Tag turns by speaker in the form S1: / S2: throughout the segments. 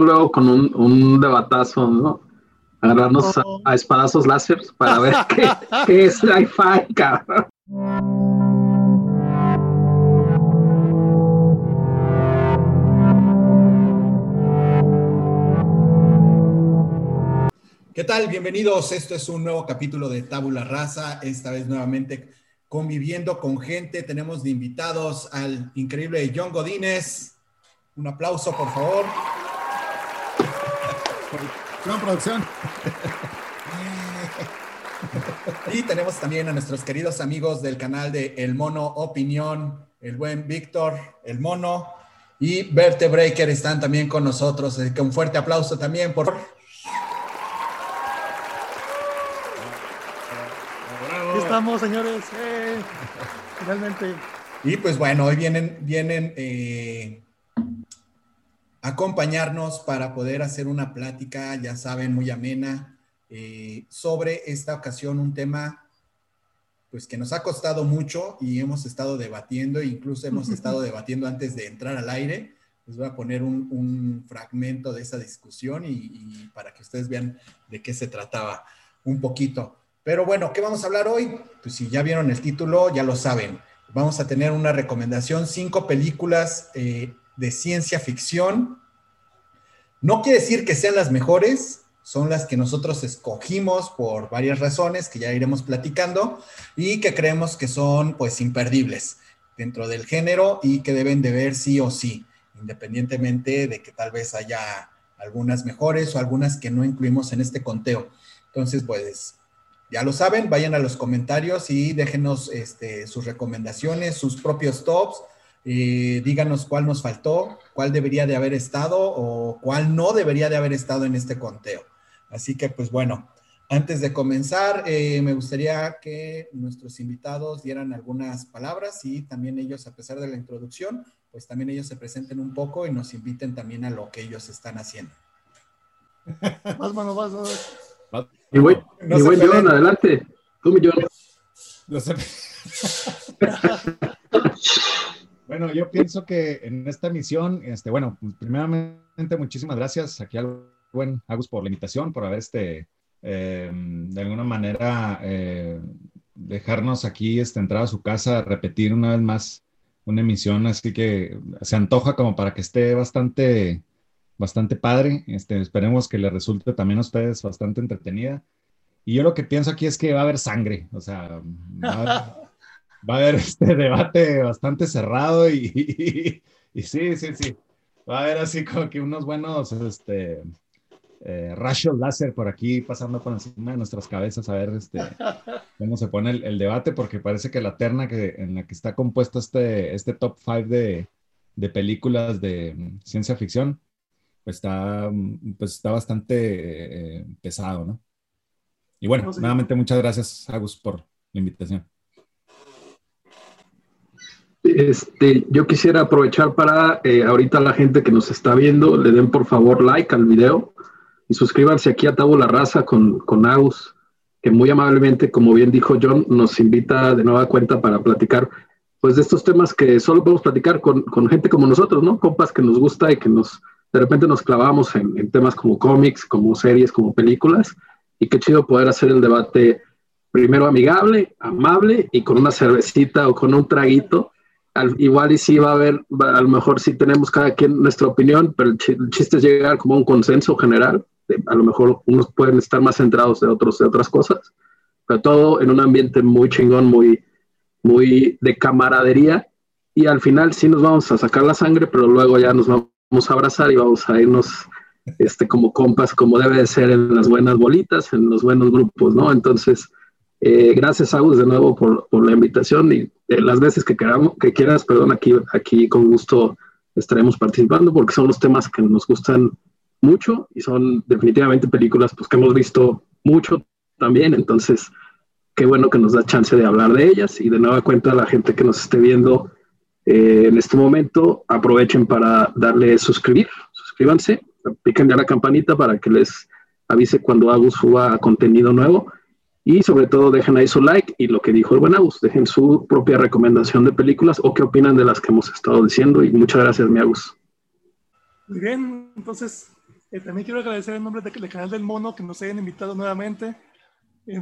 S1: luego con un, un debatazo, ¿no? Agarrarnos a,
S2: Oh.
S1: a espadazos láser para ver qué, qué es sci-fi, cabrón.
S3: ¿Qué tal? Bienvenidos. Esto es un nuevo capítulo de Tabula Rasa. Esta vez nuevamente conviviendo con gente. Tenemos de invitados al increíble John Godínez. Un aplauso, por favor.
S2: Gran producción.
S3: Y tenemos también a nuestros queridos amigos del canal de El Mono Opinión, el buen Víctor, el Mono y Verte Breaker están también con nosotros. Así que un fuerte aplauso también por
S2: Aquí estamos, señores. Eh, finalmente.
S3: Y pues bueno, hoy vienen, vienen eh, acompañarnos para poder hacer una plática, ya saben, muy amena, eh, sobre esta ocasión un tema pues que nos ha costado mucho y hemos estado debatiendo, incluso hemos estado debatiendo antes de entrar al aire. Les voy a poner un, un fragmento de esa discusión y, y para que ustedes vean de qué se trataba un poquito. Pero bueno, ¿qué vamos a hablar hoy? Pues si ya vieron el título, ya lo saben. Vamos a tener una recomendación, cinco películas eh, de ciencia ficción. No quiere decir que sean las mejores, son las que nosotros escogimos por varias razones que ya iremos platicando y que creemos que son pues imperdibles dentro del género y que deben de ver sí o sí, independientemente de que tal vez haya algunas mejores o algunas que no incluimos en este conteo. Entonces, pues ya lo saben, vayan a los comentarios y déjenos este, sus recomendaciones, sus propios tops. Eh, díganos cuál nos faltó, cuál debería de haber estado o cuál no debería de haber estado en este conteo. Así que, pues bueno, antes de comenzar, eh, me gustaría que nuestros invitados dieran algunas palabras y también ellos, a pesar de la introducción, pues también ellos se presenten un poco y nos inviten también a lo que ellos están haciendo.
S2: Más mano, más, más.
S1: Y güey,
S3: No
S1: y
S3: se peleen.
S1: John, adelante. Tú, mi John.
S4: Lo sé. bueno, yo pienso que en esta misión, este, bueno, pues, primeramente muchísimas gracias aquí al buen Agus por la invitación, por haber este, eh, de alguna manera eh, dejarnos aquí este, entrar a su casa, repetir una vez más una emisión, así que se antoja como para que esté bastante, bastante padre. Este, esperemos que le resulte también a ustedes bastante entretenida. Y yo lo que pienso aquí es que va a haber sangre, o sea, va a haber, va a haber este debate bastante cerrado y, y, y sí, sí, sí, va a haber así como que unos buenos este, eh, rayos láser por aquí pasando por encima de nuestras cabezas a ver este, cómo se pone el, el debate, porque parece que la terna que, en la que está compuesto este, este top 5 de, de películas de mm, ciencia ficción, pues está, mm, pues está bastante eh, pesado, ¿no? Y bueno,
S2: No, sí.
S4: nuevamente muchas gracias, Agus, por la invitación.
S1: Este, yo quisiera aprovechar para eh, ahorita la gente que nos está viendo, le den por favor like al video y suscríbanse aquí a Tabula Raza con, con Agus, que muy amablemente, como bien dijo John, nos invita de nueva cuenta para platicar pues de estos temas que solo podemos platicar con, con gente como nosotros, ¿no? Compas que nos gusta y que nos de repente nos clavamos en, en temas como cómics, como series, como películas, y qué chido poder hacer el debate primero amigable, amable y con una cervecita o con un traguito al, igual y sí va a haber, a lo mejor sí tenemos cada quien nuestra opinión, pero el, chi- el chiste es llegar como a un consenso general. A lo mejor unos pueden estar más centrados de otros de otras cosas, pero todo en un ambiente muy chingón, muy, muy de camaradería. Y al final sí nos vamos a sacar la sangre, pero luego ya nos vamos a abrazar y vamos a irnos este, como compas, como debe de ser en las buenas bolitas, en los buenos grupos, ¿no? Entonces, eh, gracias, Agus, de nuevo por, por la invitación y eh, las veces que, queramos, que quieras, perdón, aquí, aquí con gusto estaremos participando porque son los temas que nos gustan mucho y son definitivamente películas pues, que hemos visto mucho también. Entonces, qué bueno que nos da chance de hablar de ellas y de nueva cuenta a la gente que nos esté viendo eh, en este momento, aprovechen para darle suscribir, suscríbanse, piquen a la campanita para que les avise cuando Agus suba contenido nuevo. Y sobre todo dejen ahí su like y lo que dijo el buen Agus, dejen su propia recomendación de películas o qué opinan de las que hemos estado diciendo. Y muchas gracias, mi Agus.
S2: Muy bien, entonces, Eh, también quiero agradecer en nombre del Canal del Mono que nos hayan invitado nuevamente. Eh,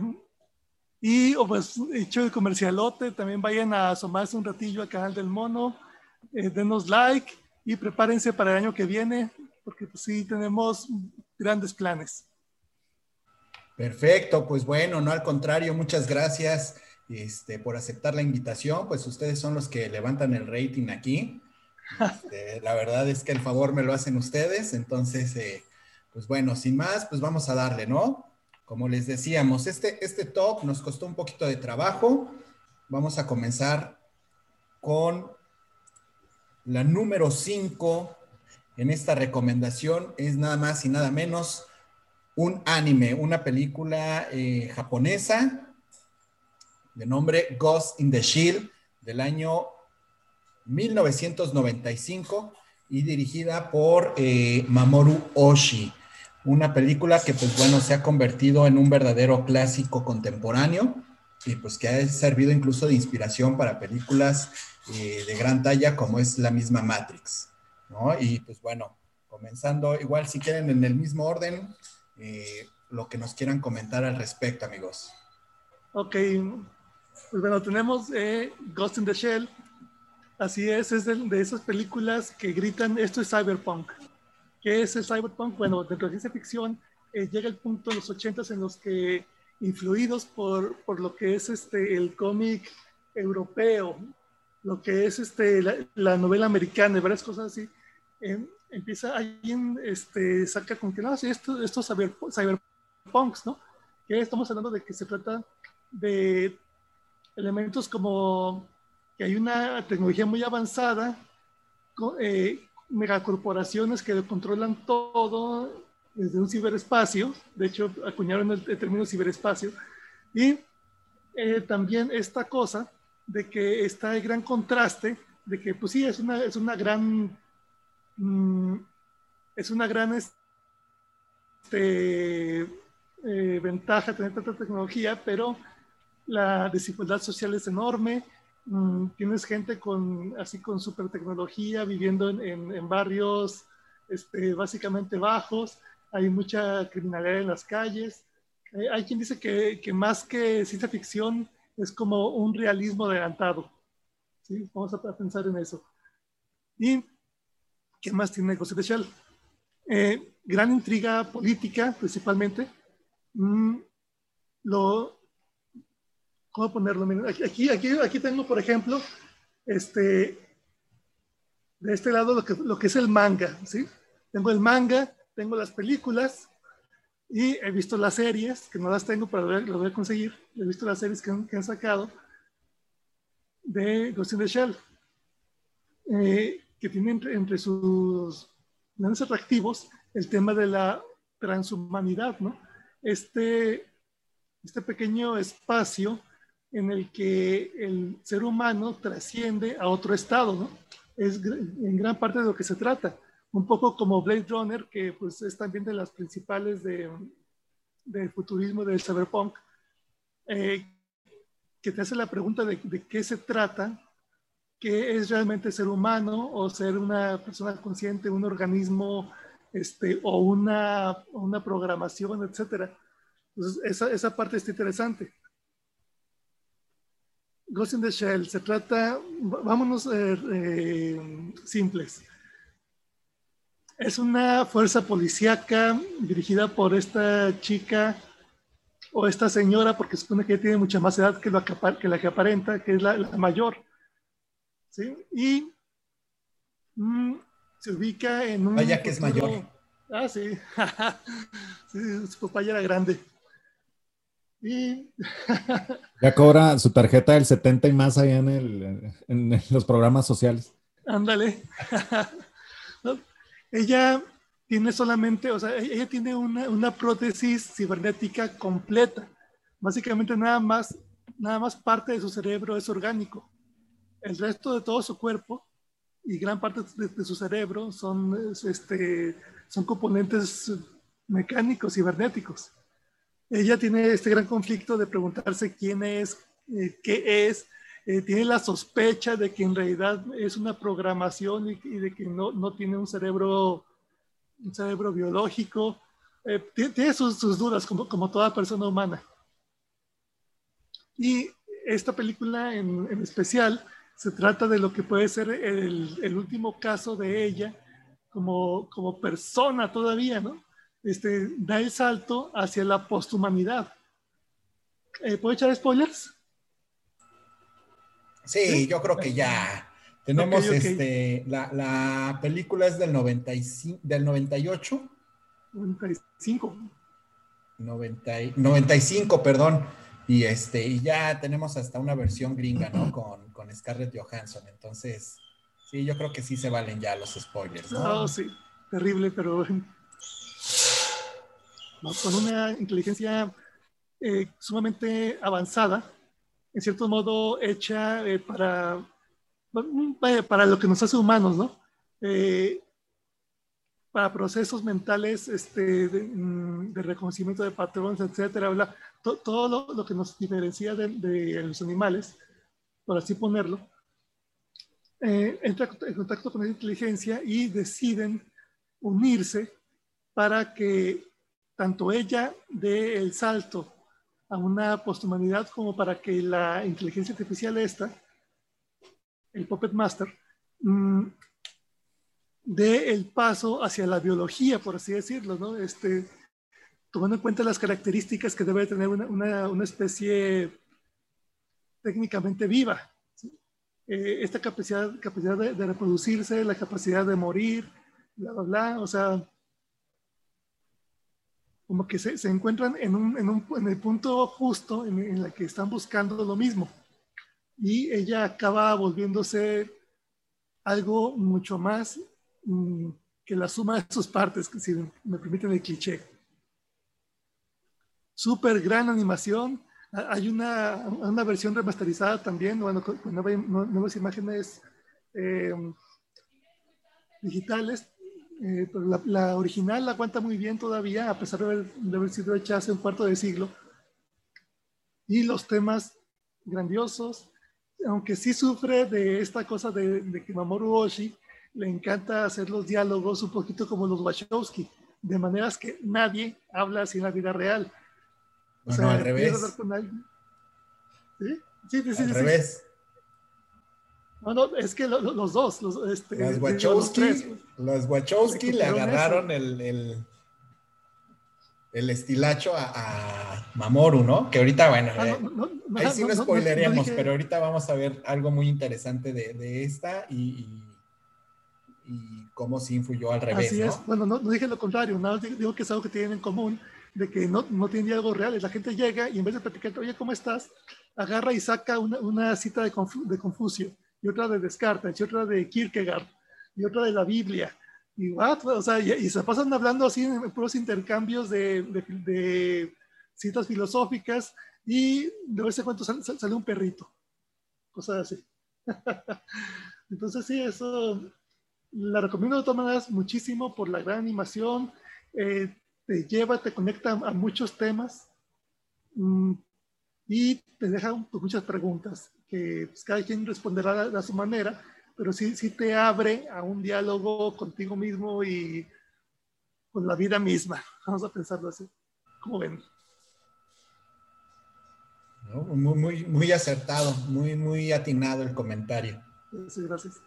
S2: y oh, pues hecho el comercialote, también vayan a asomarse un ratillo al Canal del Mono, denos like y prepárense para el año que viene, porque pues sí tenemos grandes planes.
S3: Perfecto, pues bueno, no al contrario, muchas gracias este, por aceptar la invitación, pues ustedes son los que levantan el rating aquí. Este, la verdad es que el favor me lo hacen ustedes, entonces, eh, pues bueno, sin más, pues vamos a darle, ¿no? Como les decíamos, este, este nos costó un poquito de trabajo. Vamos a comenzar con la número 5 en esta recomendación. Es nada más y nada menos un anime, una película eh, japonesa de nombre Ghost in the Shield del año 1995 y dirigida por eh, Mamoru Oshii. Una película que, pues bueno, se ha convertido en un verdadero clásico contemporáneo y pues que ha servido incluso de inspiración para películas eh, de gran talla como es la misma Matrix, ¿no? Y pues bueno, comenzando igual si quieren en el mismo orden, eh, lo que nos quieran comentar al respecto, amigos.
S2: Ok, pues bueno, tenemos eh, Ghost in the Shell. Así es, es de, esas películas que gritan, esto es cyberpunk. ¿Qué es el cyberpunk? Bueno, dentro de ciencia ficción eh, llega el punto en los ochentas en los que, influidos por, por lo que es este, el cómic europeo, lo que es este, la, novela americana y varias cosas así, eh, empieza alguien este, saca con que no, sí, esto, estos cyber, cyberpunks, ¿no? Que estamos hablando de que se trata de elementos como que hay una tecnología muy avanzada, eh, megacorporaciones que controlan todo desde un ciberespacio, de hecho acuñaron el, término ciberespacio, y eh, también esta cosa de que está el gran contraste de que pues sí, es una, es una gran Mm, es una gran este, eh, ventaja tener tanta tecnología, pero la desigualdad social es enorme. Mm, tienes gente con, así con super tecnología viviendo en, barrios este, básicamente bajos. Hay mucha criminalidad en las calles. Eh, hay quien dice que, que, más que ciencia ficción es como un realismo adelantado. ¿sí? Vamos a pensar en eso. Y ¿Qué más tiene Ghost especial? Eh, gran intriga política, principalmente. Mm, lo, ¿Cómo ponerlo? Aquí, aquí, aquí tengo, por ejemplo, este, de este lado lo que, lo que es el manga, ¿sí? Tengo el manga, tengo las películas y he visto las series, que no las tengo, pero lo voy a conseguir. He visto las series que han, sacado de Ghost in the Shell. Eh, que tiene entre, sus grandes atractivos el tema de la transhumanidad, ¿no? Este, este pequeño espacio en el que el ser humano trasciende a otro estado. Es en gran parte de lo que se trata. Un poco como Blade Runner, que pues es también de las principales de, del futurismo del cyberpunk, eh, que te hace la pregunta de, qué se trata qué es realmente ser humano o ser una persona consciente, un organismo este, o una, una programación, etc. Entonces, esa, esa parte está interesante. Ghost in the Shell, se trata, vámonos eh, eh, simples. Es una fuerza policíaca dirigida por esta chica o esta señora, porque supone que tiene mucha más edad que, la que aparenta, que es la mayor ¿sí? Y mm, se ubica en un...
S3: Vaya que es mayor.
S2: Ah, sí. sí su papá ya era grande. Y...
S5: ya cobra su tarjeta del 70 y más allá en, el, en los programas sociales.
S2: Ándale. Ella tiene solamente, o sea, ella tiene una, una, prótesis cibernética completa. Básicamente nada más, nada más parte de su cerebro es orgánico el resto de todo su cuerpo y gran parte de, su cerebro son, este, son componentes mecánicos, cibernéticos. Ella tiene este gran conflicto de preguntarse quién es, eh, qué es, eh, tiene la sospecha de que en realidad es una programación y, de que no, no, tiene un cerebro un cerebro biológico, eh, tiene, sus, dudas como, como, toda persona humana. Y esta película en, especial se trata de lo que puede ser el, el último caso de ella como, como persona todavía, ¿no? Este, da el salto hacia la posthumanidad. Eh, ¿Puedo echar spoilers?
S3: Sí, yo creo que ya. Tenemos este, la, la, película es del 95, del 98.
S2: 95.
S3: 90, 95, perdón. Y este, y ya tenemos hasta una versión gringa, ¿no? Con, con Scarlett Johansson. Entonces, sí, yo creo que sí se valen ya los spoilers, ¿no?
S2: Oh, sí, terrible, pero con una inteligencia eh, sumamente avanzada, en cierto modo hecha eh, para, para lo que nos hace humanos, ¿no? Eh, para procesos mentales este, mm, de, reconocimiento de patrones, etcétera, todo lo, que nos diferencia de, los animales, por así ponerlo, entra en contacto con la inteligencia y deciden unirse para que tanto ella dé el salto a una posthumanidad como para que la inteligencia artificial esta, el Puppet Master, mm, dé el paso hacia la biología, por así decirlo, ¿no? Este, tomando en cuenta las características que debe tener una, una, especie técnicamente viva. Eh, esta capacidad, capacidad de, de, reproducirse, la capacidad de morir, bla, bla, bla, o sea, como que se, se encuentran en, un, en, un, en, el punto justo en, en el que están buscando lo mismo. Y ella acaba volviéndose algo mucho más mm, que la suma de sus partes, si me permiten el cliché. Súper gran animación. Hay una, una, versión remasterizada también, bueno, con, nuevas imágenes eh, digitales eh, pero la, original la aguanta muy bien todavía, a pesar de haber, sido hecha hace un cuarto de siglo. Y los temas grandiosos, aunque sí sufre de esta cosa de, que Mamoru Oshii le encanta hacer los diálogos un poquito como los Wachowski, de maneras que nadie habla así en la vida real.
S3: O sea, al revés.
S2: ¿Sí? Sí, sí,
S3: sí, al revés.
S2: No, no, es que los dos. Los, este,
S3: las Wachowski, los Wachowski le agarraron el, el, el, estilacho a, Mamoru, ¿no? Que ahorita, bueno, ah, eh, ahí sí lo spoileríamos, pero ahorita vamos a ver algo muy interesante de, de esta y, y, cómo sí influyó al revés. Así es,
S2: bueno, no, dije lo contrario, nada, digo que es algo que tienen en común, de que no, no tienen diálogos reales. La gente llega y en vez de platicar, oye, ¿cómo estás? Agarra y saca una, una cita de, de Confucio y otra de Descartes, y otra de Kierkegaard, y otra de la Biblia. Y, O sea, y, se pasan hablando así en puros intercambios de, de, citas filosóficas y de vez en cuando sale, un perrito. Cosas así. Entonces, sí, eso la recomiendo de todas maneras muchísimo por la gran animación. Eh, te lleva, te conecta a muchos temas mm, y te deja muchas preguntas que pues, cada quien responderá a, su manera, pero sí, sí te abre a un diálogo contigo mismo y con la vida misma. Vamos a pensarlo así. ¿Cómo ven?
S3: muy, muy, muy acertado, muy, muy atinado el comentario.
S2: Sí, gracias.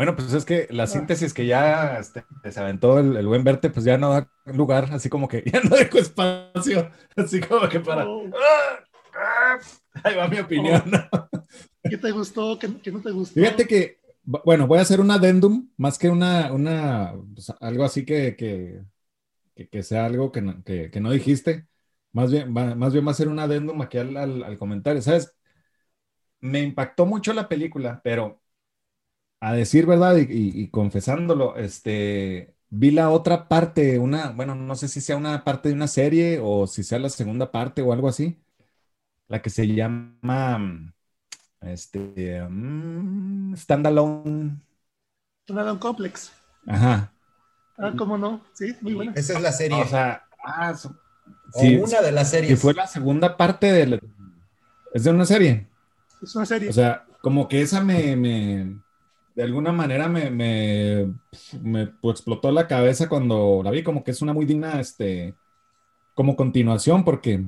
S4: Bueno, pues es que la síntesis que ya este, se aventó el, buen verte, pues ya no da lugar, así como que ya no dejo espacio, así como que para... ¡Ah! Ahí va mi opinión.
S2: ¿Qué te gustó? ¿Qué, no te gustó?
S4: Fíjate que, bueno, voy a hacer un adendum, más que una, una pues, algo así que, que, que, sea algo que no, que, no dijiste. Más bien, más bien va a ser un adendum aquí al, al, comentario. ¿Sabes? Me impactó mucho la película, pero a decir verdad y, y, confesándolo, este, vi la otra parte, una, bueno, no sé si sea una parte de una serie o si sea la segunda parte o algo así la que se llama este, um, Standalone.
S2: Standalone Complex.
S4: Ajá.
S2: Ah, ¿cómo no? Sí, muy buena.
S3: Esa es la serie.
S4: O sea, ah,
S3: una de las series.
S4: Y fue la segunda parte de es de una serie.
S2: Es una serie.
S4: O sea, como que esa me, me, de alguna manera me, me, me pues, explotó la cabeza cuando la vi, como que es una muy digna, este, como continuación, porque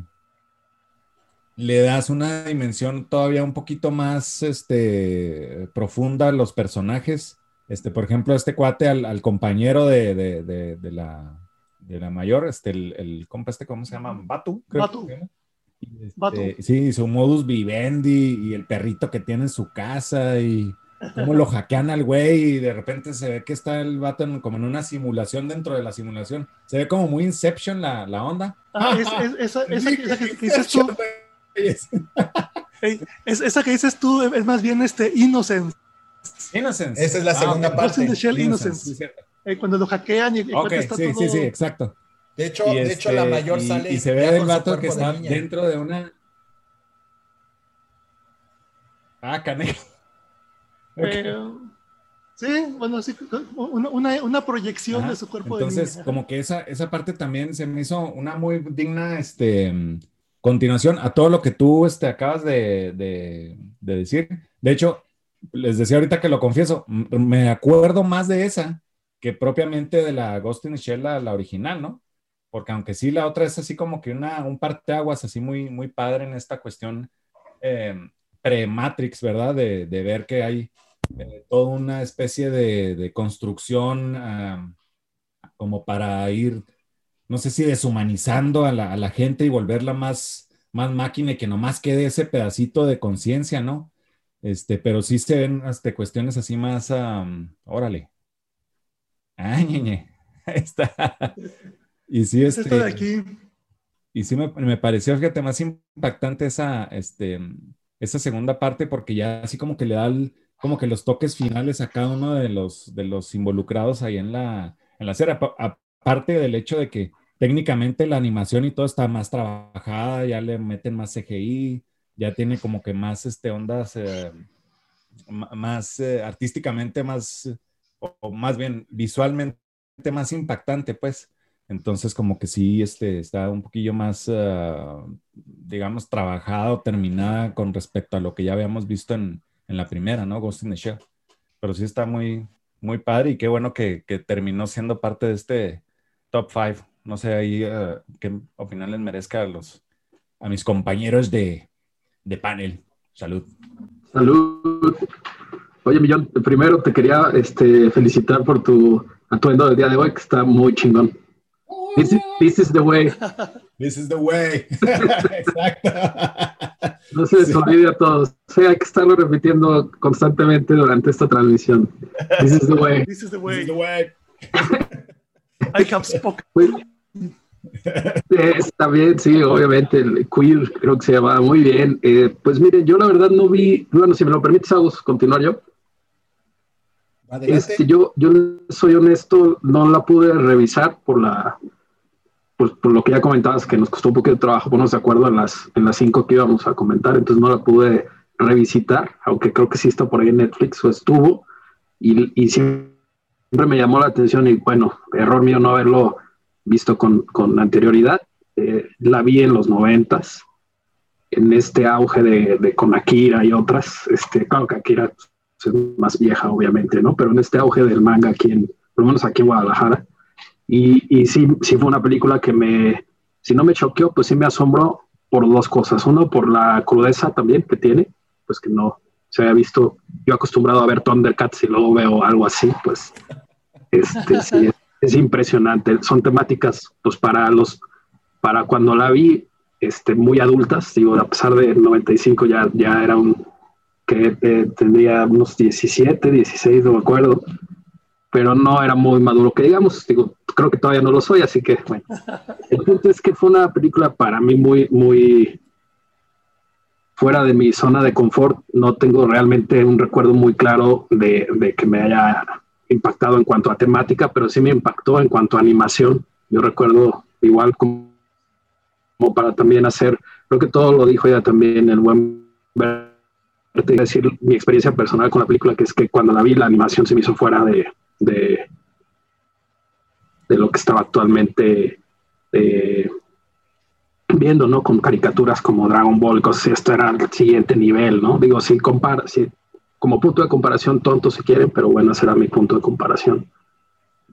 S4: le das una dimensión todavía un poquito más, este, profunda a los personajes. Este, por ejemplo, este cuate al, compañero de, de, de, la, de la mayor, este, el, el compa este, ¿cómo se llama? Batu.
S2: Batu.
S4: Este, sí, su modus vivendi y el perrito que tiene en su casa y cómo lo hackean al güey y de repente se ve que está el vato como en una simulación dentro de la simulación. Se ve como muy Inception la, la onda.
S2: Ah, esa, esa, que dices tú. esa que dices tú es más bien este Innocence.
S3: Innocence. Esa es la ah, segunda parte.
S2: Innocence. Eh, cuando lo hackean y,
S4: está sí, sí, sí, exacto.
S3: De hecho, de hecho la este, mayor sale.
S4: Y se ve el vato que está dentro de una. Ah, canejo.
S2: Sí, bueno, sí, una, una proyección de su cuerpo
S4: Entonces, como que esa, esa parte también se me hizo una muy digna este, continuación a todo lo que tú este, acabas de, de, de decir. De hecho, les decía ahorita que lo confieso, me acuerdo más de esa que propiamente de la Ghost in the Shell, la, original, ¿no? Porque aunque sí la otra es así como que una, un parteaguas así muy, muy padre en esta cuestión eh, pre-Matrix, ¿verdad? De, de, ver que hay eh, toda una especie de, de construcción como para ir, no sé si deshumanizando a la, a la, gente y volverla más, más máquina y que nomás quede ese pedacito de conciencia, ¿no? Este, pero sí se ven este, cuestiones así más, órale. Ay, ñeñe. Está. Y sí, este,
S2: de aquí.
S4: Y sí me, me, pareció, fíjate, más impactante esa, este, esa segunda parte porque ya así como que le da como que los toques finales a cada uno de los, de los involucrados ahí en la, en la serie. Aparte del hecho de que técnicamente la animación y todo está más trabajada, ya le meten más CGI, ya tiene como que más este, ondas, eh, más eh, artísticamente, más, o, más bien visualmente más impactante, pues. Entonces, como que sí, este, está un poquillo más, uh, digamos, trabajada o terminada con respecto a lo que ya habíamos visto en, en, la primera, ¿no? Ghost in the Shell. Pero sí está muy, muy padre y qué bueno que, que terminó siendo parte de este top 5. No sé ahí uh, qué opinión les merezca a, los, a mis compañeros de, de panel. Salud.
S1: Salud. Oye, Millón, primero te quería este, felicitar por tu atuendo del día de hoy, que está muy chingón. This is, this is the way.
S3: This is the way. Exacto.
S1: No se les olvide a todos. Sí, hay que estarlo repitiendo constantemente durante esta transmisión. This is the way.
S2: This is the way. This is the
S3: way.
S2: I have spoken.
S1: Está bien, sí, obviamente, el queer creo que se llama muy bien. Eh, pues miren, yo la verdad no vi, bueno, si me lo permites, Agus, continuar yo. Este, yo, yo soy honesto, no la pude revisar por la, pues, por lo que ya comentabas, que nos costó un poquito de trabajo ponernos de acuerdo en las, en las cinco que íbamos a comentar, entonces no la pude revisitar, aunque creo que sí está por ahí en Netflix o estuvo, y, y siempre me llamó la atención y bueno, error mío no haberlo visto con, con anterioridad. Eh, la vi en los noventas, en este auge de, de, con Akira y otras. Este, claro que Akira es más vieja, obviamente, ¿no? Pero en este auge del manga aquí, en, por lo menos aquí en Guadalajara. Y, y sí, sí fue una película que me, si no me choqueó, pues sí me asombró por dos cosas. Uno, por la crudeza también que tiene, pues que no se había visto, yo acostumbrado a ver Thundercats y luego veo algo así, pues este, sí, es impresionante. Son temáticas, pues para los, para cuando la vi, este, muy adultas, digo, a pesar de 95 ya, ya era un, que eh, tendría unos 17, 16, no me acuerdo, pero no era muy maduro, que digamos, digo, creo que todavía no lo soy, así que, bueno, el punto es que fue una película para mí muy, muy fuera de mi zona de confort, no tengo realmente un recuerdo muy claro de, de que me haya impactado en cuanto a temática, pero sí me impactó en cuanto a animación. Yo recuerdo igual como, para también hacer, creo que todo lo dijo ya también el buen decir mi experiencia personal con la película, que es que cuando la vi la animación se me hizo fuera de, de, lo que estaba actualmente eh, viendo, ¿no? Con caricaturas como Dragon Ball, cosas esto era el siguiente nivel, ¿no? Digo, si compara, si como punto de comparación tonto si quieren, pero bueno, será mi punto de comparación.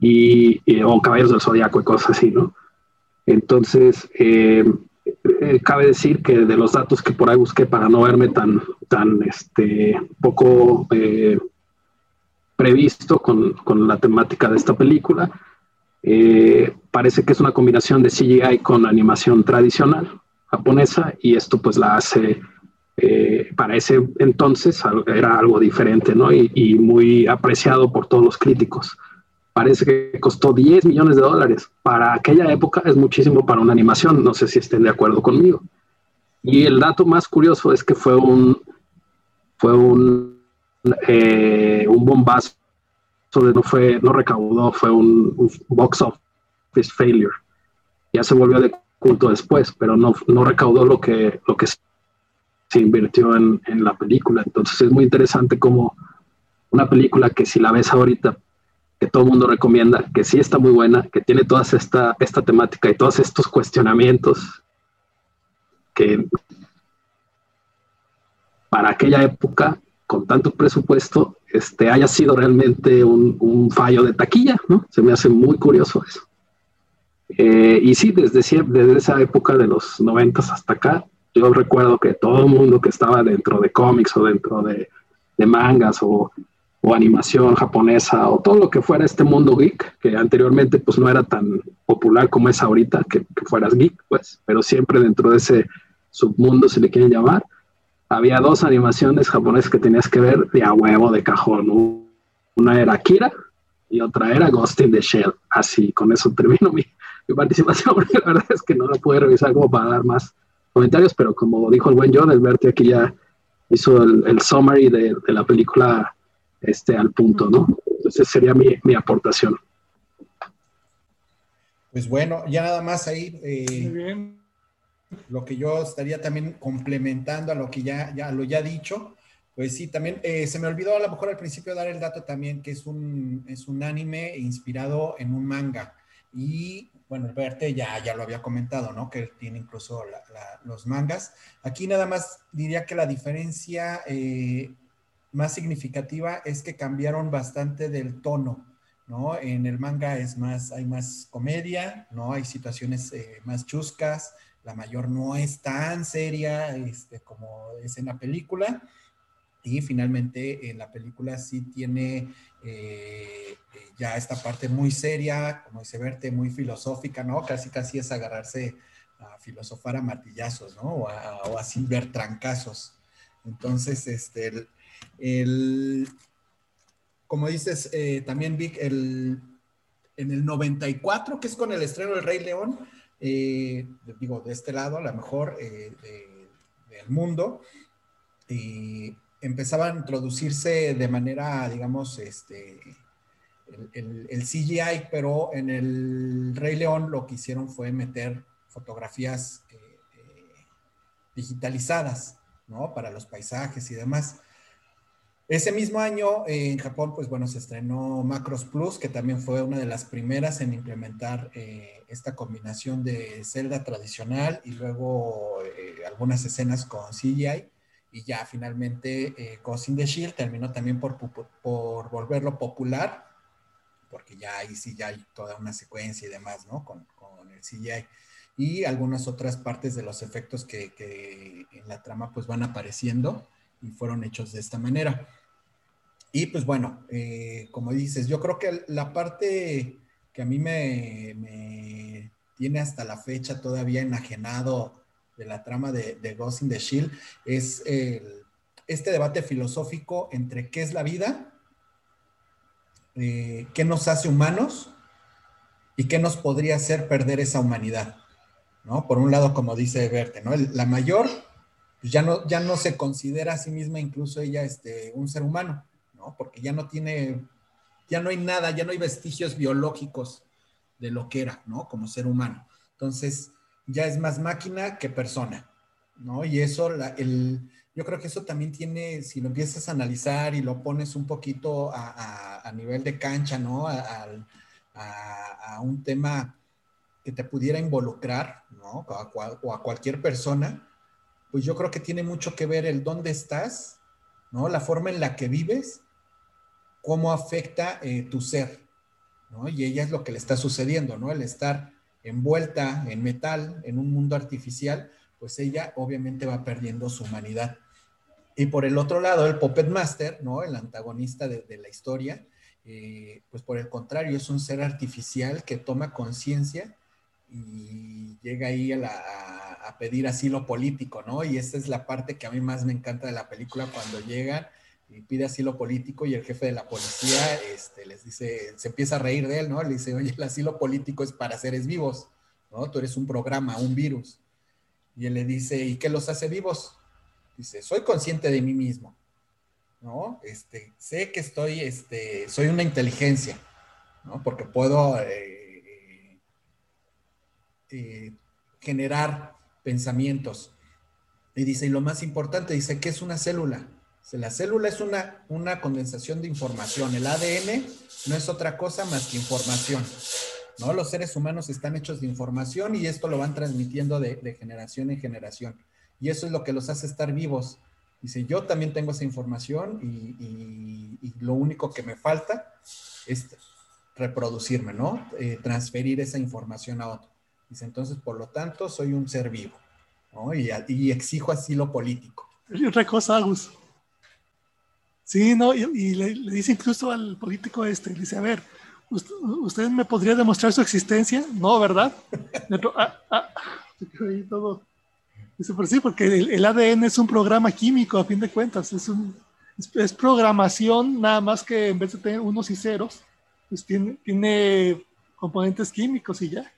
S1: Y, o Caballeros del Zodiaco y cosas así, ¿no? Entonces, eh, eh, cabe decir que de los datos que por ahí busqué para no verme tan, tan este, poco eh, previsto con, con, la temática de esta película, parece que es una combinación de CGI con animación tradicional japonesa y esto pues la hace eh, para ese entonces era algo diferente, ¿no? Y, muy apreciado por todos los críticos. Parece que costó 10 millones de dólares. Para aquella época es muchísimo para una animación, no sé si estén de acuerdo conmigo. Y el dato más curioso es que fue un, fue un, un bombazo, no, fue, no recaudó, fue un, un box office failure. Ya se volvió de culto después, pero no, no recaudó lo que, lo que se invirtió en, en, la película. Entonces es muy interesante como una película que si la ves ahorita, que todo el mundo recomienda, que sí está muy buena, que tiene toda esta, esta temática y todos estos cuestionamientos que para aquella época, con tanto presupuesto, este, haya sido realmente un, un fallo de taquilla, ¿no? Se me hace muy curioso eso. Eh, y sí, desde, desde esa época de los noventas hasta acá, yo recuerdo que todo el mundo que estaba dentro de cómics o dentro de, mangas o, animación japonesa o todo lo que fuera este mundo geek, que anteriormente pues no era tan popular como es ahorita, que, fueras geek, pues, pero siempre dentro de ese submundo, si le quieren llamar, había dos animaciones japonesas que tenías que ver de a huevo, de cajón. Una era Akira y otra era Ghost in the Shell. Así, con eso termino mi, mi participación, porque la verdad es que no la pude revisar como para dar más comentarios, pero como dijo el buen John, el verte aquí ya hizo el, summary de, la película este, al punto, ¿no? Entonces sería mi, mi aportación.
S3: Pues bueno, ya nada más ahí. Eh, lo que yo estaría también complementando a lo que ya, ya lo ya dicho, pues sí, también eh, se me olvidó a lo mejor al principio dar el dato también que es un, es un anime inspirado en un manga. Y bueno, el verte ya, ya lo había comentado, ¿no? Que tiene incluso los mangas. Aquí nada más diría que la diferencia eh, más significativa es que cambiaron bastante del tono, ¿no? En el manga es más, hay más comedia, ¿no? Hay situaciones eh, más chuscas, la mayor no es tan seria este, como es en la película. Y finalmente en la película sí tiene eh, ya esta parte muy seria, como dice Verte, muy filosófica, ¿no? Casi casi es agarrarse a filosofar a martillazos, ¿no? O a, sin ver trancazos. Entonces, este, el, como dices eh, también, Vic, el, en el 94, que es con el estreno del Rey León, eh, digo, de este lado, a lo mejor del mundo, y empezaba a introducirse de manera, digamos, este, el, CGI, pero en el Rey León lo que hicieron fue meter fotografías eh, eh, digitalizadas, ¿no? Para los paisajes y demás. Ese mismo año en Japón, pues bueno, se estrenó Macros Plus, que también fue una de las primeras en implementar eh, esta combinación de celda tradicional y luego algunas escenas con CGI y ya finalmente eh, Ghost in the Shield terminó también por, por, volverlo popular, porque ya ahí sí ya hay toda una secuencia y demás, ¿no? Con, con el CGI. Y algunas otras partes de los efectos que, que, en la trama pues van apareciendo y fueron hechos de esta manera. Y pues bueno, eh, como dices, yo creo que la parte que a mí me, me tiene hasta la fecha todavía enajenado de la trama de, Ghost in the Shield es este debate filosófico entre qué es la vida, eh, qué nos hace humanos y qué nos podría hacer perder esa humanidad. ¿no? Por un lado, como dice Verte, ¿no? la mayor pues ya, no, ya no se considera a sí misma incluso ella este, un ser humano, porque ya no tiene, ya no hay nada, ya no hay vestigios biológicos de lo que era, ¿no? Como ser humano. Entonces, ya es más máquina que persona, ¿no? Y eso, el, yo creo que eso también tiene, si lo empiezas a analizar y lo pones un poquito a, nivel de cancha, ¿no? A, un tema que te pudiera involucrar, ¿no? O a, cualquier persona, pues yo creo que tiene mucho que ver el dónde estás ¿no? La forma en la que vives, cómo afecta eh, tu ser. Y ella es lo que le está sucediendo, ¿no? El estar envuelta en metal, en un mundo artificial, pues ella obviamente va perdiendo su humanidad. Y por el otro lado, el Puppet Master, ¿no? El antagonista de, la historia, eh, pues por el contrario, es un ser artificial que toma conciencia y llega ahí a, pedir asilo político, ¿no? Y esa es la parte que a mí más me encanta de la película cuando llegan y pide asilo político y el jefe de la policía este, les dice, se empieza a reír de él, ¿no? Le dice, oye, el asilo político es para seres vivos, ¿no? Tú eres un programa, un virus. Y él le dice, ¿y qué los hace vivos? Dice, soy consciente de mí mismo, ¿no? Este, sé que estoy, este, soy una inteligencia, ¿no? Porque puedo eh, eh, generar pensamientos. Y dice, y lo más importante, dice, ¿qué es una célula? La célula es una, una condensación de información. El ADN no es otra cosa más que información. ¿no? Los seres humanos están hechos de información y esto lo van transmitiendo de, generación en generación. Y eso es lo que los hace estar vivos. Dice, yo también tengo esa información y, lo único que me falta es reproducirme, ¿no? Eh, transferir esa información a otro. Dice, entonces, por lo tanto, soy un ser vivo, ¿no? Y, y exijo asilo político.
S2: Y otra cosa, Agus, Sí, no, y, le, dice incluso al político este, le dice, a ver, ¿usted, me podría demostrar su existencia? No, ¿verdad? ah, ah, todo. Dice, por sí, porque el, ADN es un programa químico, a fin de cuentas, es, un, es, programación, nada más que en vez de tener unos y ceros, pues tiene, tiene componentes químicos y ya.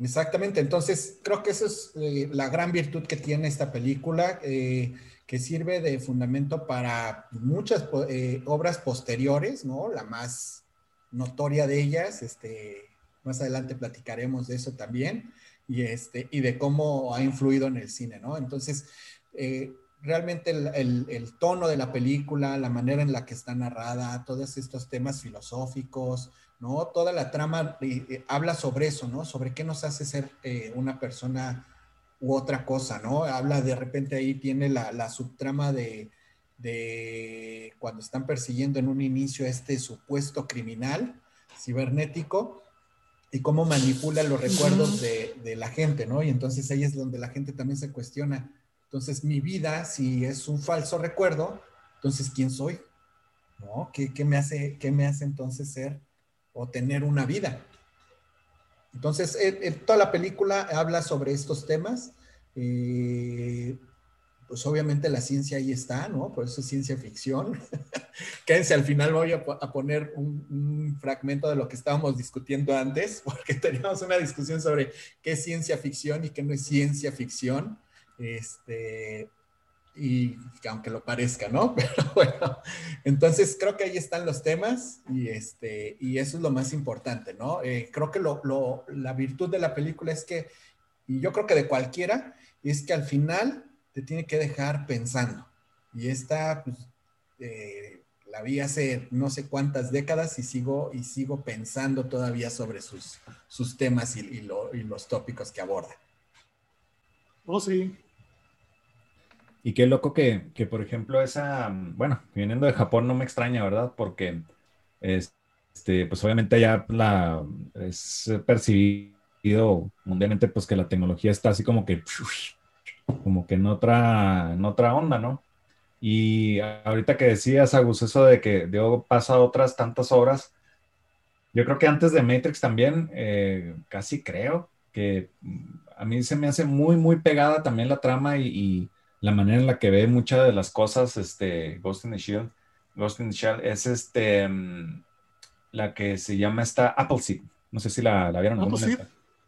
S3: Exactamente, entonces creo que esa es eh, la gran virtud que tiene esta película. Eh, que sirve de fundamento para muchas eh, obras posteriores, ¿no? La más notoria de ellas, este, más adelante platicaremos de eso también, y, este, y de cómo ha influido en el cine, ¿no? Entonces, eh, realmente el, tono de la película, la manera en la que está narrada, todos estos temas filosóficos, ¿no? Toda la trama eh, habla sobre eso, ¿no? Sobre qué nos hace ser una persona u otra cosa, ¿no? Habla de repente ahí, tiene la, subtrama de, cuando están persiguiendo en un inicio este supuesto criminal cibernético y cómo manipula los recuerdos de, la gente, ¿no? Y entonces ahí es donde la gente también se cuestiona, entonces mi vida, si es un falso recuerdo, entonces ¿quién soy? ¿No? ¿Qué, me, hace, qué me hace entonces ser o tener una vida? Entonces, toda la película habla sobre estos temas. Eh, pues obviamente la ciencia ahí está, ¿no? Por eso es ciencia ficción. Quédense, al final voy a, poner un, fragmento de lo que estábamos discutiendo antes, porque teníamos una discusión sobre qué es ciencia ficción y qué no es ciencia ficción. Este, y aunque lo parezca, ¿no? Pero bueno, entonces creo que ahí están los temas y, este, y eso es lo más importante, ¿no? Eh, creo que lo, lo, la virtud de la película es que, y yo creo que de cualquiera, es que al final te tiene que dejar pensando. Y esta, pues, eh, la vi hace no sé cuántas décadas y sigo, y sigo pensando todavía sobre sus, sus temas y, y, y los tópicos que aborda.
S2: Oh, sí,
S4: y qué loco que, por ejemplo, esa, bueno, viniendo de Japón no me extraña, ¿verdad? Porque, este, pues obviamente ya la, es percibido mundialmente, pues que la tecnología está así como que, como que en otra, en otra onda, ¿no? Y ahorita que decías, Agus, eso de que Diego pasa otras tantas obras, yo creo que antes de Matrix también, eh, casi creo que a mí se me hace muy, muy pegada también la trama y la manera en la que ve muchas de las cosas, este, Ghost in the Shield, Ghost in the Shell, es este, mm, la que se llama esta Appleseed. No sé si la, la vieron.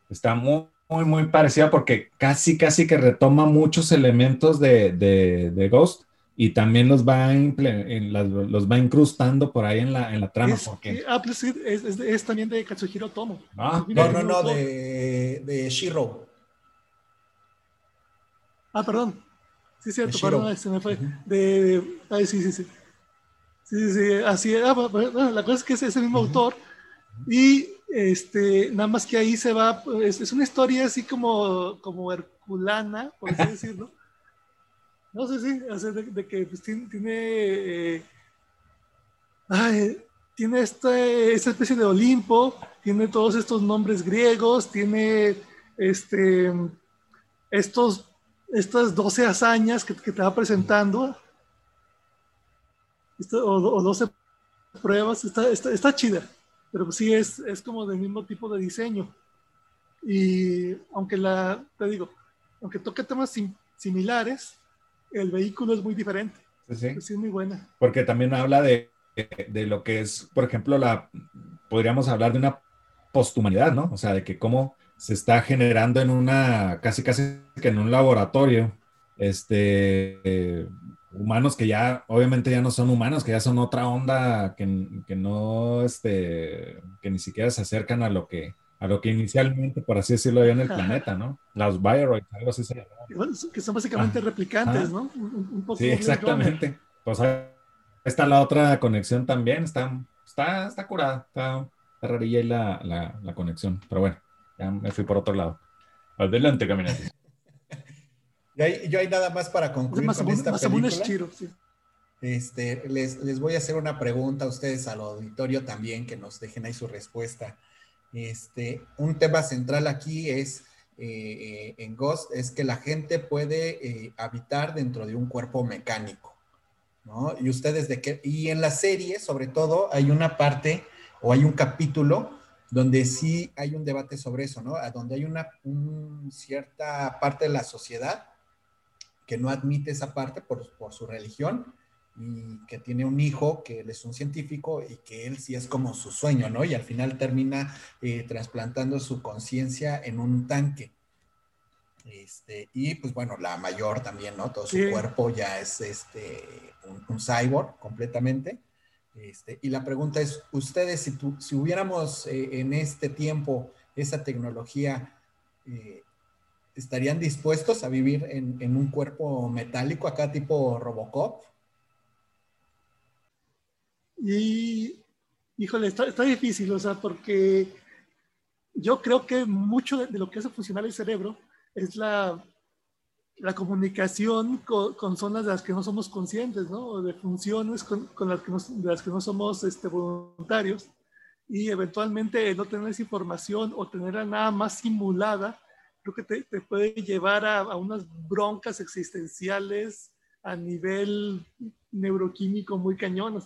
S4: Está muy, muy, muy parecida porque casi, casi que retoma muchos elementos de, de, Ghost y también los va, en, los va incrustando por ahí en la, en la trama.
S2: Es, porque... Appleseed es, es, también de Katsuhiro Tomo.
S3: Ah, no, no, no, de, de Shiro.
S2: Ah, perdón. Sí, cierto, perdón, se me fue. De, ay, sí, sí, sí. Sí, sí, así es. Ah, bueno, la cosa es que es ese mismo autor. Y este, nada más que ahí se va, es, es una historia así como, como herculana, por así decirlo. No sé, sí, de, que pues, tiene, tiene, eh, tiene este, esta especie de Olimpo, tiene todos estos nombres griegos, tiene este, estos, estas 12 hazañas que, te va presentando, o, 12 pruebas, está, está, chida, pero pues sí es, es como del mismo tipo de diseño. Y aunque la, te digo, aunque toque temas similares, el vehículo es muy diferente. Sí, sí. Pues sí, es muy buena.
S4: Porque también habla de, de, lo que es, por ejemplo, la, podríamos hablar de una posthumanidad, ¿no? O sea, de que cómo se está generando en una, casi casi que en un laboratorio, este, humanos que ya, obviamente ya no son humanos, que ya son otra onda, que, que no, este, que ni siquiera se acercan a lo que, a lo que inicialmente, por así decirlo, había en el planeta, ¿no? Los Bioroids, algo así se
S2: llama. Que son básicamente ah, replicantes, ¿no?
S4: Un, poco sí, exactamente. Pues ahí está la otra conexión también, está, está, está curada, está, está rarilla la, la, la, conexión, pero bueno, ya me fui por otro lado. Adelante, caminante.
S3: yo, hay, yo hay nada más para concluir con esta película. sí. Este, les, les voy a hacer una pregunta a ustedes, al auditorio también, que nos dejen ahí su respuesta. Este, un tema central aquí es eh, eh, en Ghost es que la gente puede eh, habitar dentro de un cuerpo mecánico, ¿no? Y ustedes de qué, y en la serie, sobre todo, hay una parte o hay un capítulo donde sí hay un debate sobre eso, ¿no? A donde hay una cierta parte de la sociedad que no admite esa parte por, por su religión y que tiene un hijo que él es un científico y que él sí es como su sueño, ¿no? Y al final termina eh, trasplantando su conciencia en un tanque. Este, y pues bueno, la mayor también, ¿no? Todo su cuerpo ya es este, un, cyborg completamente. Este, y la pregunta es, ustedes, si, si hubiéramos eh, en este tiempo esa tecnología, eh, ¿estarían dispuestos a vivir en, en, un cuerpo metálico acá tipo Robocop?
S2: Y, híjole, está, está, difícil, o sea, porque yo creo que mucho de, lo que hace funcionar el cerebro es la, la comunicación con, zonas de las que no somos conscientes, ¿no? De funciones con, las que no, somos este, voluntarios. Y eventualmente no tener esa información o tenerla nada más simulada, creo que te, puede llevar a, unas broncas existenciales a nivel neuroquímico muy cañón,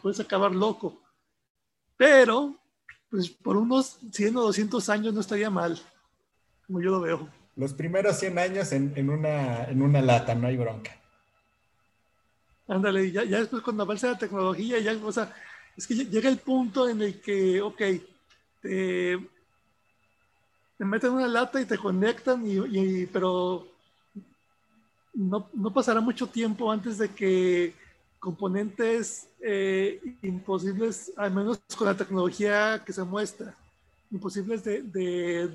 S2: puedes acabar loco. Pero, pues por unos 100 o 200 años no estaría mal, como yo lo veo.
S3: Los primeros 100 años en, una, en una lata, no hay bronca.
S2: Ándale, ya, ya después cuando avance la tecnología, ya, o sea, es que llega el punto en el que, ok, te, te meten una lata y te conectan, y, pero no, no, pasará mucho tiempo antes de que componentes eh, imposibles, al menos con la tecnología que se muestra, imposibles de,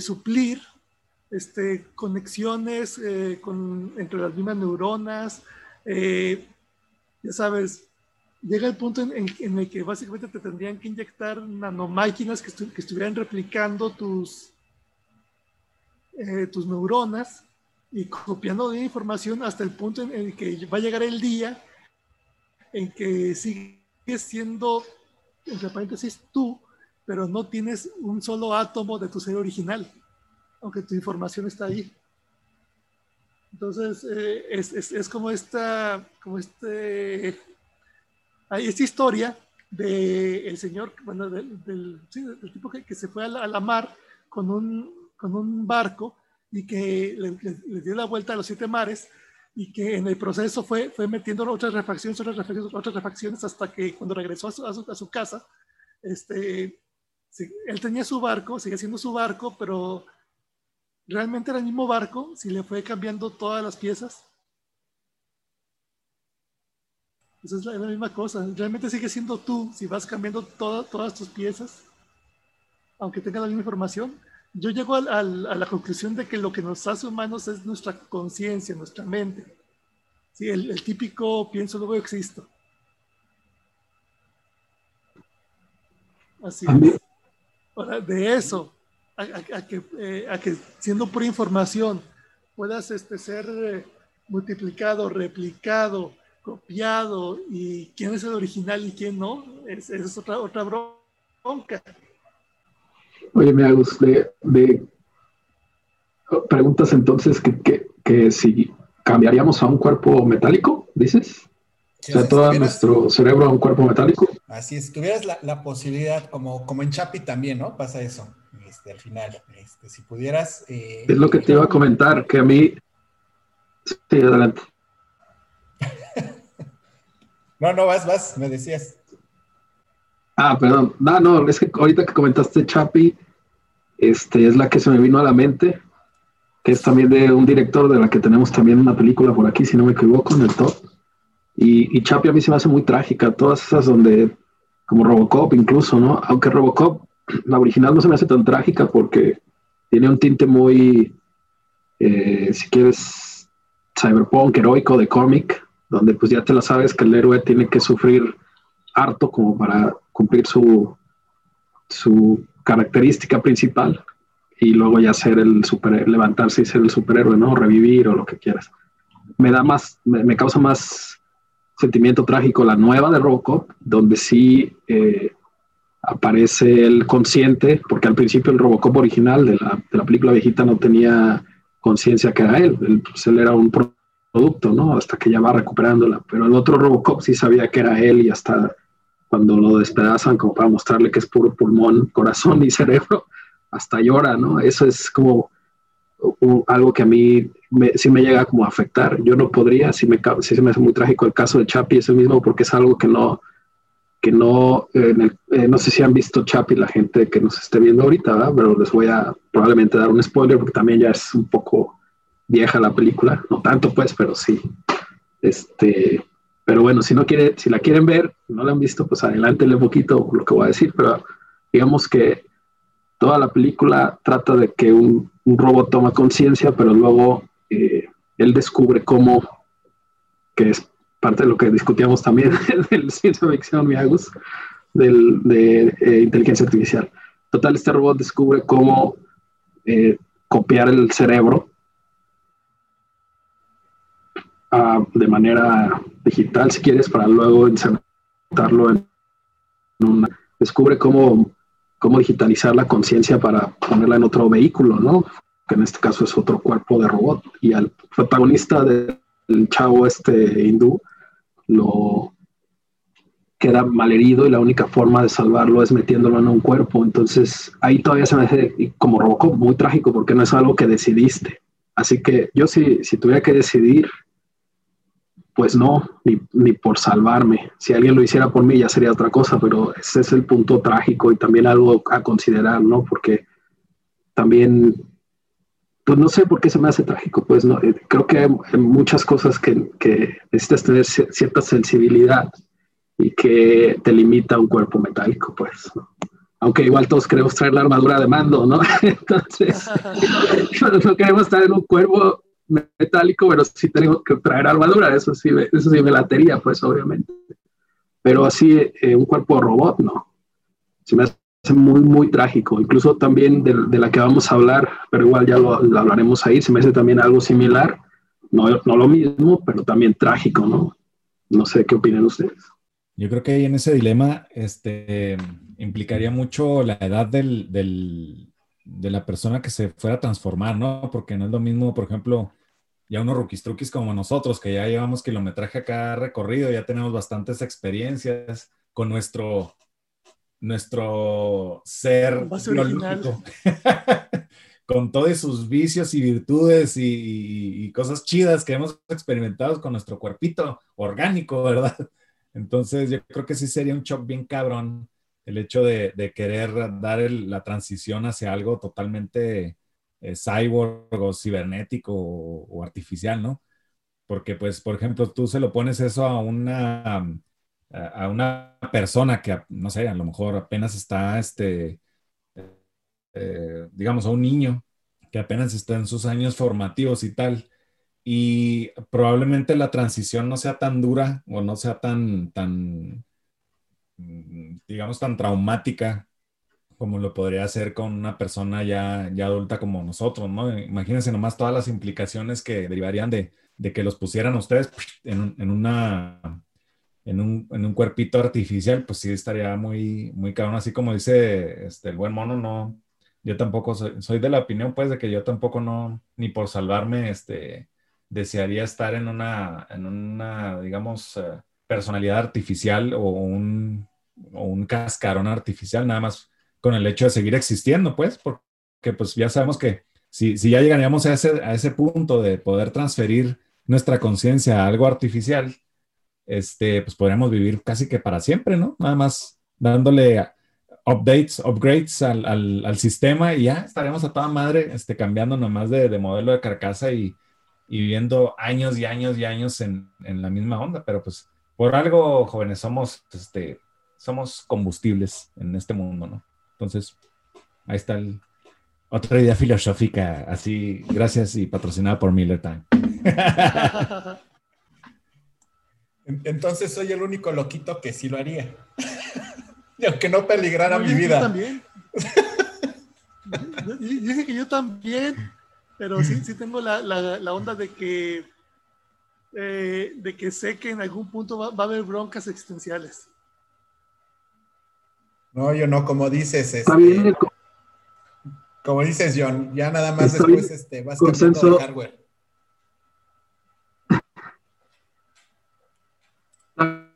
S2: suplir este, conexiones eh, con, entre las mismas neuronas. Eh, ya sabes, llega el punto en, el que básicamente te tendrían que inyectar nanomáquinas que, que estuvieran replicando tus, tus neuronas y copiando de información hasta el punto en el que va a llegar el día en que sigues siendo, entre paréntesis, tú, pero no tienes un solo átomo de tu ser original, aunque tu información está ahí. Entonces, eh, es, es, es, como esta, como este, hay esta historia del el señor, bueno, del, del, tipo que, que, se fue a la, a la mar con un, con un barco y que le, dio la vuelta a los siete mares y que en el proceso fue, fue metiendo otras refacciones, otras refacciones, otras refacciones, hasta que cuando regresó a su, a su, casa, este, él tenía su barco, sigue siendo su barco, pero realmente era el mismo barco si le fue cambiando todas las piezas. Esa es la, misma cosa. Realmente sigue siendo tú si vas cambiando todas tus piezas, aunque tenga la misma información yo llego a, la conclusión de que lo que nos hace humanos es nuestra conciencia, nuestra mente. Sí, el, típico pienso, luego existo. Así es. Ahora, de eso, a, que, eh, a, que, siendo pura información, puedas este, ser eh, multiplicado, replicado, copiado y quién es el original y quién no, es, es otra, otra bronca.
S1: Oye, me de, de, preguntas entonces que, que, que, si cambiaríamos a un cuerpo metálico, dices. O sea, todo nuestro cerebro a un cuerpo metálico.
S3: Así es, si tuvieras la, la, posibilidad, como, como en Chapi también, ¿no? Pasa eso, este, al final. Este, si pudieras...
S1: Eh, es lo que te iba a comentar, que a mí... Sí, adelante.
S3: no, no, vas, vas, me decías.
S1: Ah, perdón. No, no, es que ahorita que comentaste Chapi, este, es la que se me vino a la mente, que es también de un director de la que tenemos también una película por aquí, si no me equivoco, en el top. Y, y Chapi a mí se me hace muy trágica, todas esas donde, como Robocop incluso, ¿no? Aunque Robocop, la original no se me hace tan trágica porque tiene un tinte muy, eh, si quieres, cyberpunk, heroico de cómic, donde pues ya te la sabes que el héroe tiene que sufrir harto como para cumplir su, su característica principal y luego ya ser el super, levantarse y ser el superhéroe, ¿no? Revivir o lo que quieras. Me da más, me, me causa más sentimiento trágico la nueva de Robocop, donde sí eh, aparece el consciente, porque al principio el Robocop original de la, de la película viejita no tenía conciencia que era él, él, pues él era un producto, ¿no? Hasta que ya va recuperándola, pero el otro Robocop sí sabía que era él y hasta cuando lo despedazan como para mostrarle que es puro pulmón, corazón y cerebro, hasta llora, ¿no? Eso es como uh, algo que a mí me, sí me llega como a afectar. Yo no podría, sí, me, sí se me hace muy trágico el caso de Chapi, es el mismo porque es algo que no, que no, el, eh, no sé si han visto Chapi la gente que nos esté viendo ahorita, ¿verdad? pero les voy a probablemente dar un spoiler porque también ya es un poco vieja la película, no tanto pues, pero sí. Este, pero bueno, si no quiere, si la quieren ver, no la han visto, pues adelántenle un poquito lo que voy a decir, pero digamos que toda la película trata de que un, robot toma conciencia, pero luego eh, él descubre cómo, que es parte de lo que discutíamos también del ciencia ficción, Miagus, del, de eh, inteligencia artificial. Total, este robot descubre cómo eh, copiar el cerebro uh, de manera digital, si quieres, para luego insertarlo en una... Descubre cómo, cómo digitalizar la conciencia para ponerla en otro vehículo, ¿no? Que en este caso es otro cuerpo de robot. Y al protagonista del chavo este hindú lo queda malherido y la única forma de salvarlo es metiéndolo en un cuerpo. Entonces ahí todavía se me hace como Robocop muy trágico porque no es algo que decidiste. Así que yo si, si tuviera que decidir, pues no, ni, ni, por salvarme. Si alguien lo hiciera por mí ya sería otra cosa, pero ese es el punto trágico y también algo a considerar, ¿no? Porque también, pues no sé por qué se me hace trágico, pues no, eh, creo que hay, hay muchas cosas que, que, necesitas tener cierta sensibilidad y que te limita un cuerpo metálico, pues, ¿no? Aunque igual todos queremos traer la armadura de mando, ¿no? Entonces, no queremos estar en un cuerpo metálico, pero sí tengo que traer armadura, eso sí, eso sí me latería, pues obviamente. Pero así, eh, un cuerpo robot, no. Se me hace muy, muy trágico. Incluso también de, de la que vamos a hablar, pero igual ya lo, lo, hablaremos ahí, se me hace también algo similar. No, no lo mismo, pero también trágico, ¿no? No sé qué opinan ustedes.
S4: Yo creo que ahí en ese dilema este, implicaría mucho la edad del, del, de la persona que se fuera a transformar, ¿no? Porque no es lo mismo, por ejemplo, ya unos rookies truquis como nosotros, que ya llevamos kilometraje acá recorrido, ya tenemos bastantes experiencias con nuestro, nuestro ser tecnológico, con todos sus vicios y virtudes y, y, y, cosas chidas que hemos experimentado con nuestro cuerpito orgánico, ¿verdad? Entonces yo creo que sí sería un shock bien cabrón el hecho de, de querer dar el, la transición hacia algo totalmente eh, cyborg o cibernético o, artificial, ¿no? Porque, pues, por ejemplo, tú se lo pones eso a una, a una persona que, no sé, a lo mejor apenas está, este, eh, digamos, a un niño que apenas está en sus años formativos y tal, y probablemente la transición no sea tan dura o no sea tan, tan digamos, tan traumática como lo podría hacer con una persona ya, ya adulta como nosotros, ¿no? Imagínense nomás todas las implicaciones que derivarían de, de que los pusieran ustedes en, en una en un, en un, cuerpito artificial, pues sí estaría muy, muy cabrón, así como dice este, el buen mono, no, yo tampoco soy, soy, de la opinión, pues, de que yo tampoco no, ni por salvarme, este, desearía estar en una, en una, digamos, eh, personalidad artificial o un, o un cascarón artificial, nada más con el hecho de seguir existiendo, pues, porque pues ya sabemos que si, si ya llegaríamos a ese, a ese punto de poder transferir nuestra conciencia a algo artificial, este, pues podríamos vivir casi que para siempre, ¿no? Nada más dándole updates, upgrades al, al, sistema y ya estaríamos a toda madre este, cambiando nomás de, de modelo de carcasa y, y, viviendo años y años y años en, en, la misma onda, pero pues por algo, jóvenes, somos, este, somos combustibles en este mundo, ¿no? Entonces, ahí está el, otra idea filosófica, así, gracias y patrocinada por Miller Time.
S3: Entonces soy el único loquito que sí lo haría. y aunque no peligrara mi vida.
S2: Yo también. yo, dije que yo también, pero sí, sí tengo la, la, la onda de que, eh, de que sé que en algún punto va, va, a haber broncas existenciales.
S3: No, yo no, como dices, este, como dices, John, ya nada más después este, vas cambiando de hardware.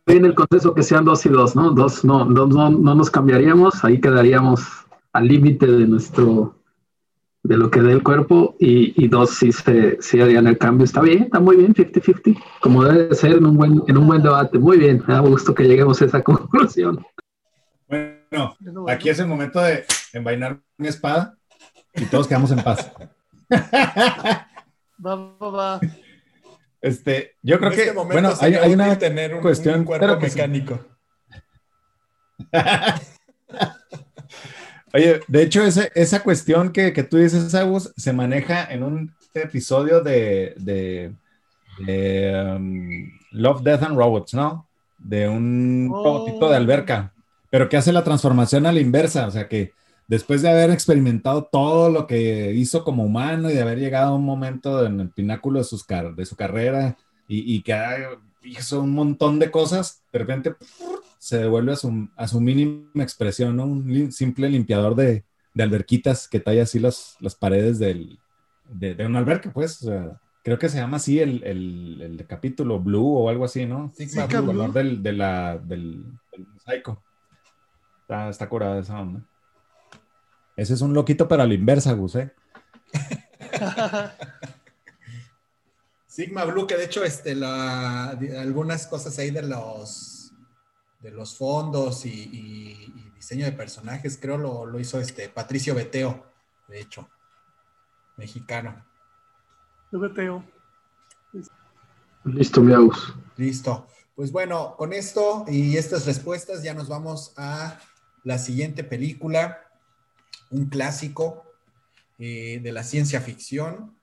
S1: en el consenso que sean dos y dos, ¿no? Dos no, no, no nos cambiaríamos, ahí quedaríamos al límite de nuestro, de lo que dé el cuerpo, y, y dos sí, se, sí harían el cambio. Está bien, está muy bien, 50-50, como debe ser en un, buen, en un buen debate. Muy bien, me da gusto que lleguemos a esa conclusión.
S4: Bueno, aquí es el momento de envainar una espada y todos quedamos en paz.
S2: va, va, va.
S4: Este, yo creo en que, este bueno, hay, hay, una tener un, cuestión,
S3: un cuerpo mecánico.
S4: Oye, de hecho, ese, esa cuestión que, que, tú dices, Agus, se maneja en un episodio de, de, de um, Love, Death and Robots, ¿no? De un oh. robotito de alberca, pero que hace la transformación a la inversa, o sea que después de haber experimentado todo lo que hizo como humano y de haber llegado a un momento en el pináculo de, sus de su carrera y, y que hizo un montón de cosas, de repente se devuelve a su, a su mínima expresión, ¿no? Un simple limpiador de, de alberquitas que talla así las, las paredes del, de, de una alberca, pues. O sea, creo que se llama así el, el, el, capítulo Blue o algo así, ¿no? Sí, el color del, de la, del, del mosaico. Está, está curada esa onda. Ese es un loquito, pero a la inversa, Gus, ¿eh?
S3: Sigma Blue, que de hecho, este, la, algunas cosas ahí de los, de los fondos y, y, y diseño de personajes, creo lo, lo, hizo este Patricio Beteo, de hecho, mexicano.
S2: Beteo.
S1: Listo, Miaus.
S3: Listo. Pues bueno, con esto y estas respuestas ya nos vamos a la siguiente película un clásico eh, de la ciencia ficción.